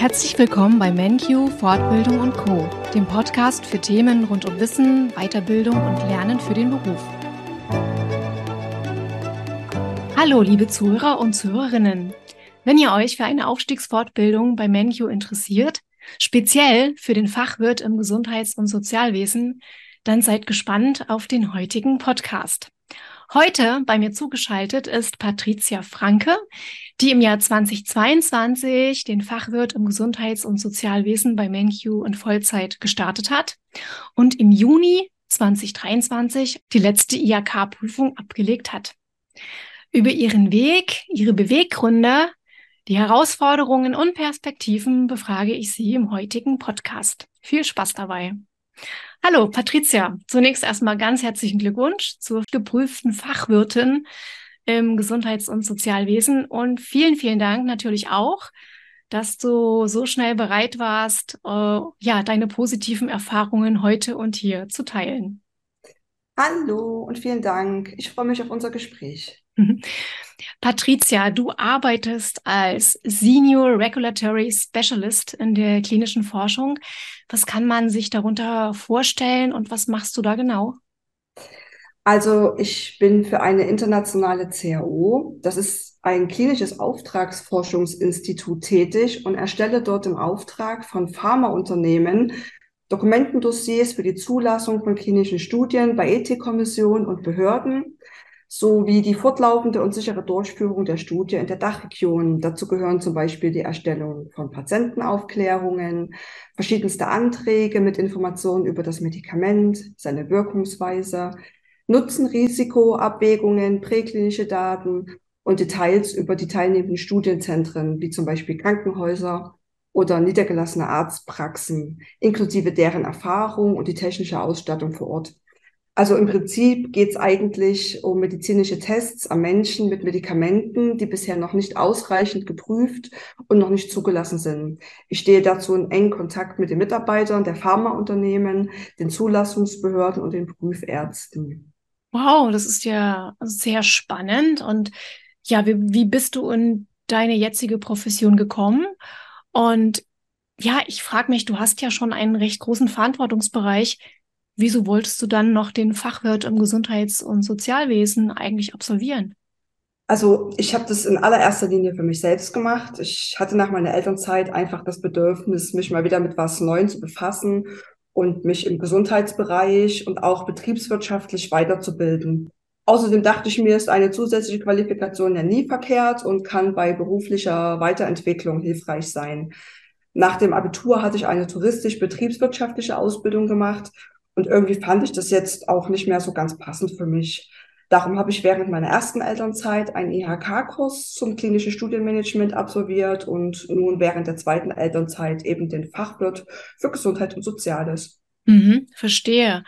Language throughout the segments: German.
Herzlich willkommen bei MenQ Fortbildung und Co, dem Podcast für Themen rund um Wissen, Weiterbildung und Lernen für den Beruf. Hallo, liebe Zuhörer und Zuhörerinnen. Wenn ihr euch für eine Aufstiegsfortbildung bei MenQ interessiert, speziell für den Fachwirt im Gesundheits- und Sozialwesen, dann seid gespannt auf den heutigen Podcast. Heute bei mir zugeschaltet ist Patricia Franke, die im Jahr 2022 den Fachwirt im Gesundheits- und Sozialwesen bei MenQ in Vollzeit gestartet hat und im Juni 2023 die letzte IHK-Prüfung abgelegt hat. Über ihren Weg, ihre Beweggründe, die Herausforderungen und Perspektiven befrage ich sie im heutigen Podcast. Viel Spaß dabei. Hallo, Patricia. Zunächst erstmal ganz herzlichen Glückwunsch zur geprüften Fachwirtin im Gesundheits- und Sozialwesen und vielen, vielen Dank natürlich auch, dass du so schnell bereit warst, äh, ja, deine positiven Erfahrungen heute und hier zu teilen. Hallo und vielen Dank. Ich freue mich auf unser Gespräch. Patricia, du arbeitest als Senior Regulatory Specialist in der klinischen Forschung. Was kann man sich darunter vorstellen und was machst du da genau? Also ich bin für eine internationale CAO, das ist ein klinisches Auftragsforschungsinstitut tätig und erstelle dort im Auftrag von Pharmaunternehmen Dokumentendossiers für die Zulassung von klinischen Studien bei Ethikkommissionen und Behörden sowie die fortlaufende und sichere Durchführung der Studie in der Dachregion. Dazu gehören zum Beispiel die Erstellung von Patientenaufklärungen, verschiedenste Anträge mit Informationen über das Medikament, seine Wirkungsweise, Nutzen-Risiko-Abwägungen, präklinische Daten und Details über die teilnehmenden Studienzentren, wie zum Beispiel Krankenhäuser oder niedergelassene Arztpraxen, inklusive deren Erfahrung und die technische Ausstattung vor Ort. Also im Prinzip geht es eigentlich um medizinische Tests am Menschen mit Medikamenten, die bisher noch nicht ausreichend geprüft und noch nicht zugelassen sind. Ich stehe dazu in engen Kontakt mit den Mitarbeitern der Pharmaunternehmen, den Zulassungsbehörden und den Prüfärzten. Wow, das ist ja sehr spannend. Und ja, wie, wie bist du in deine jetzige Profession gekommen? Und ja, ich frage mich, du hast ja schon einen recht großen Verantwortungsbereich wieso wolltest du dann noch den Fachwirt im Gesundheits- und Sozialwesen eigentlich absolvieren? Also ich habe das in allererster Linie für mich selbst gemacht. Ich hatte nach meiner Elternzeit einfach das Bedürfnis, mich mal wieder mit was Neuem zu befassen und mich im Gesundheitsbereich und auch betriebswirtschaftlich weiterzubilden. Außerdem dachte ich mir, ist eine zusätzliche Qualifikation ja nie verkehrt und kann bei beruflicher Weiterentwicklung hilfreich sein. Nach dem Abitur hatte ich eine touristisch-betriebswirtschaftliche Ausbildung gemacht und irgendwie fand ich das jetzt auch nicht mehr so ganz passend für mich. Darum habe ich während meiner ersten Elternzeit einen IHK-Kurs zum klinischen Studienmanagement absolviert und nun während der zweiten Elternzeit eben den Fachwirt für Gesundheit und Soziales. Mhm, verstehe.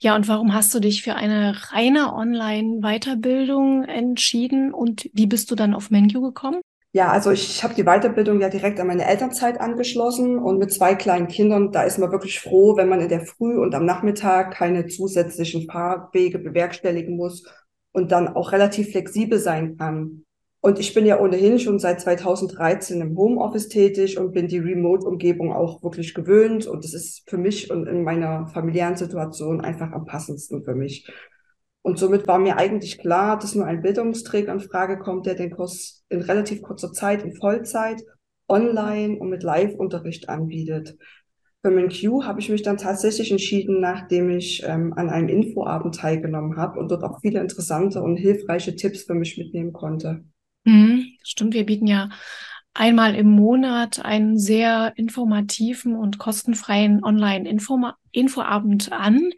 Ja, und warum hast du dich für eine reine Online-Weiterbildung entschieden und wie bist du dann auf Menu gekommen? Ja, also ich habe die Weiterbildung ja direkt an meine Elternzeit angeschlossen und mit zwei kleinen Kindern, da ist man wirklich froh, wenn man in der Früh und am Nachmittag keine zusätzlichen Fahrwege bewerkstelligen muss und dann auch relativ flexibel sein kann. Und ich bin ja ohnehin schon seit 2013 im Homeoffice tätig und bin die Remote-Umgebung auch wirklich gewöhnt. Und das ist für mich und in meiner familiären Situation einfach am passendsten für mich. Und somit war mir eigentlich klar, dass nur ein Bildungsträger in Frage kommt, der den Kurs in relativ kurzer Zeit in Vollzeit, online und mit Live-Unterricht anbietet. Für MenQ habe ich mich dann tatsächlich entschieden, nachdem ich ähm, an einem Infoabend teilgenommen habe und dort auch viele interessante und hilfreiche Tipps für mich mitnehmen konnte. Mhm, stimmt, wir bieten ja einmal im Monat einen sehr informativen und kostenfreien Online-Infoabend an.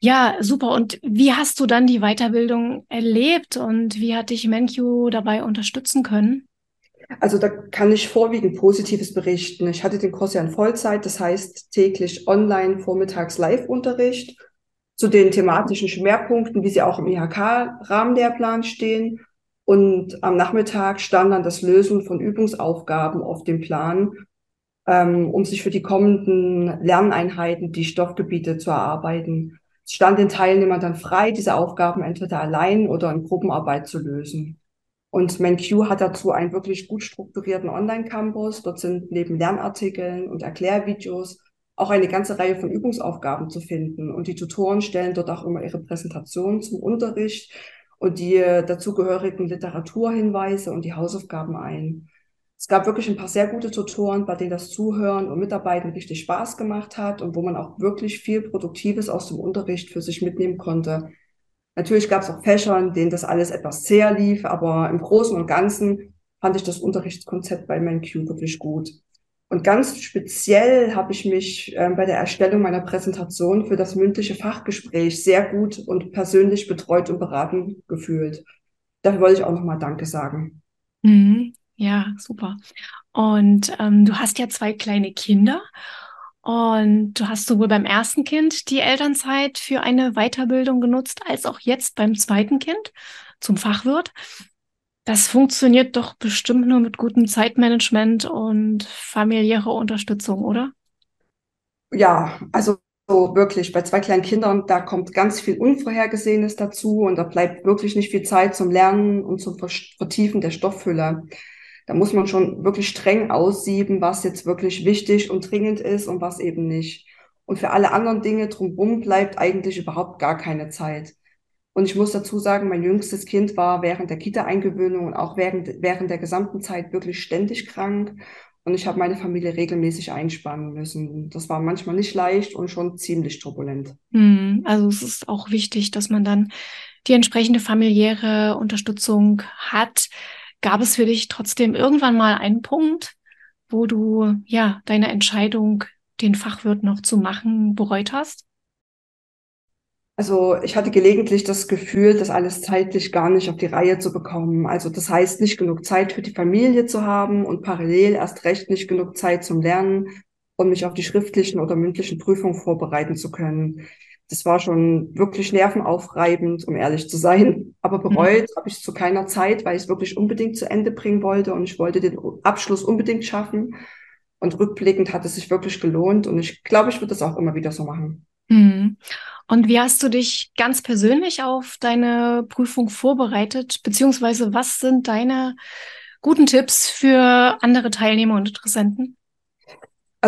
Ja, super. Und wie hast du dann die Weiterbildung erlebt und wie hat dich MenQ dabei unterstützen können? Also da kann ich vorwiegend Positives berichten. Ich hatte den Kurs ja in Vollzeit, das heißt täglich online, vormittags Live-Unterricht zu den thematischen Schwerpunkten, wie sie auch im IHK-Rahmenlehrplan stehen. Und am Nachmittag stand dann das Lösen von Übungsaufgaben auf dem Plan, ähm, um sich für die kommenden Lerneinheiten die Stoffgebiete zu erarbeiten. Stand den Teilnehmern dann frei, diese Aufgaben entweder allein oder in Gruppenarbeit zu lösen. Und MenQ hat dazu einen wirklich gut strukturierten Online-Campus. Dort sind neben Lernartikeln und Erklärvideos auch eine ganze Reihe von Übungsaufgaben zu finden. Und die Tutoren stellen dort auch immer ihre Präsentationen zum Unterricht und die dazugehörigen Literaturhinweise und die Hausaufgaben ein. Es gab wirklich ein paar sehr gute Tutoren, bei denen das Zuhören und Mitarbeiten richtig Spaß gemacht hat und wo man auch wirklich viel Produktives aus dem Unterricht für sich mitnehmen konnte. Natürlich gab es auch Fächer, in denen das alles etwas zäher lief, aber im Großen und Ganzen fand ich das Unterrichtskonzept bei MenQ wirklich gut. Und ganz speziell habe ich mich äh, bei der Erstellung meiner Präsentation für das mündliche Fachgespräch sehr gut und persönlich betreut und beraten gefühlt. Dafür wollte ich auch nochmal Danke sagen. Mhm. Ja, super. Und ähm, du hast ja zwei kleine Kinder und du hast sowohl beim ersten Kind die Elternzeit für eine Weiterbildung genutzt, als auch jetzt beim zweiten Kind zum Fachwirt. Das funktioniert doch bestimmt nur mit gutem Zeitmanagement und familiärer Unterstützung, oder? Ja, also so wirklich bei zwei kleinen Kindern, da kommt ganz viel Unvorhergesehenes dazu und da bleibt wirklich nicht viel Zeit zum Lernen und zum Vertiefen der Stofffülle. Da muss man schon wirklich streng aussieben, was jetzt wirklich wichtig und dringend ist und was eben nicht. Und für alle anderen Dinge drumherum bleibt eigentlich überhaupt gar keine Zeit. Und ich muss dazu sagen, mein jüngstes Kind war während der Kita-Eingewöhnung und auch während, während der gesamten Zeit wirklich ständig krank. Und ich habe meine Familie regelmäßig einspannen müssen. Das war manchmal nicht leicht und schon ziemlich turbulent. Hm, also es ist auch wichtig, dass man dann die entsprechende familiäre Unterstützung hat. Gab es für dich trotzdem irgendwann mal einen Punkt, wo du ja deine Entscheidung, den Fachwirt noch zu machen, bereut hast? Also ich hatte gelegentlich das Gefühl, das alles zeitlich gar nicht auf die Reihe zu bekommen. Also das heißt, nicht genug Zeit für die Familie zu haben und parallel erst recht nicht genug Zeit zum Lernen und mich auf die schriftlichen oder mündlichen Prüfungen vorbereiten zu können das war schon wirklich nervenaufreibend, um ehrlich zu sein. Aber bereut mhm. habe ich es zu keiner Zeit, weil ich es wirklich unbedingt zu Ende bringen wollte und ich wollte den Abschluss unbedingt schaffen. Und rückblickend hat es sich wirklich gelohnt und ich glaube, ich würde das auch immer wieder so machen. Mhm. Und wie hast du dich ganz persönlich auf deine Prüfung vorbereitet? Beziehungsweise was sind deine guten Tipps für andere Teilnehmer und Interessenten?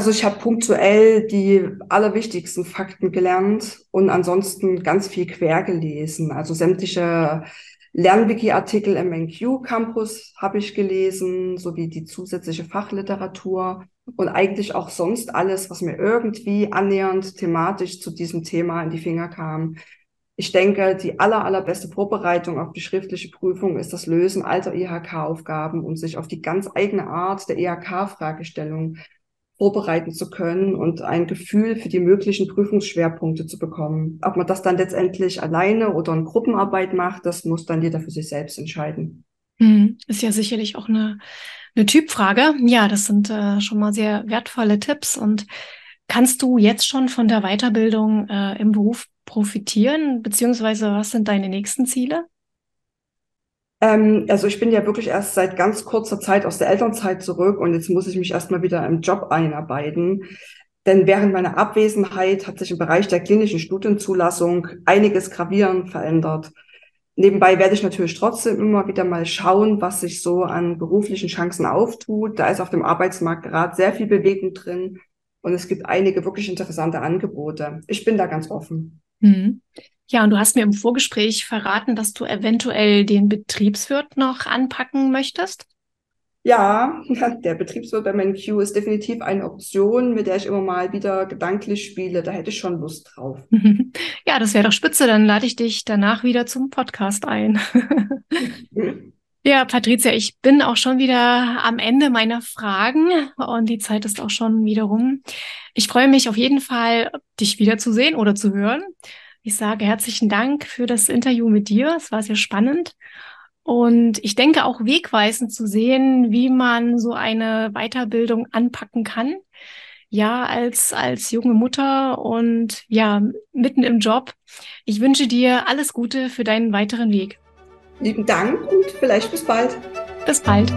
Also ich habe punktuell die allerwichtigsten Fakten gelernt und ansonsten ganz viel quer gelesen. Also sämtliche Lernwiki-Artikel im NQ Campus habe ich gelesen, sowie die zusätzliche Fachliteratur und eigentlich auch sonst alles, was mir irgendwie annähernd thematisch zu diesem Thema in die Finger kam. Ich denke, die aller, allerbeste Vorbereitung auf die schriftliche Prüfung ist das Lösen alter IHK-Aufgaben und sich auf die ganz eigene Art der IHK-Fragestellung vorbereiten zu können und ein Gefühl für die möglichen Prüfungsschwerpunkte zu bekommen. Ob man das dann letztendlich alleine oder in Gruppenarbeit macht, das muss dann jeder für sich selbst entscheiden. Hm, ist ja sicherlich auch eine, eine Typfrage. Ja, das sind äh, schon mal sehr wertvolle Tipps. Und kannst du jetzt schon von der Weiterbildung äh, im Beruf profitieren? Beziehungsweise was sind deine nächsten Ziele? Ähm, also ich bin ja wirklich erst seit ganz kurzer Zeit aus der Elternzeit zurück und jetzt muss ich mich erstmal wieder im Job einarbeiten. Denn während meiner Abwesenheit hat sich im Bereich der klinischen Studienzulassung einiges gravierend verändert. Nebenbei werde ich natürlich trotzdem immer wieder mal schauen, was sich so an beruflichen Chancen auftut. Da ist auf dem Arbeitsmarkt gerade sehr viel Bewegung drin und es gibt einige wirklich interessante Angebote. Ich bin da ganz offen. Mhm. Ja, und du hast mir im Vorgespräch verraten, dass du eventuell den Betriebswirt noch anpacken möchtest. Ja, der Betriebswirt bei MenQ ist definitiv eine Option, mit der ich immer mal wieder gedanklich spiele. Da hätte ich schon Lust drauf. Ja, das wäre doch spitze. Dann lade ich dich danach wieder zum Podcast ein. Ja, Patricia, ich bin auch schon wieder am Ende meiner Fragen und die Zeit ist auch schon wieder rum. Ich freue mich auf jeden Fall, dich wiederzusehen oder zu hören. Ich sage herzlichen Dank für das Interview mit dir. Es war sehr spannend. Und ich denke auch wegweisend zu sehen, wie man so eine Weiterbildung anpacken kann. Ja, als, als junge Mutter und ja, mitten im Job. Ich wünsche dir alles Gute für deinen weiteren Weg. Lieben Dank und vielleicht bis bald. Bis bald.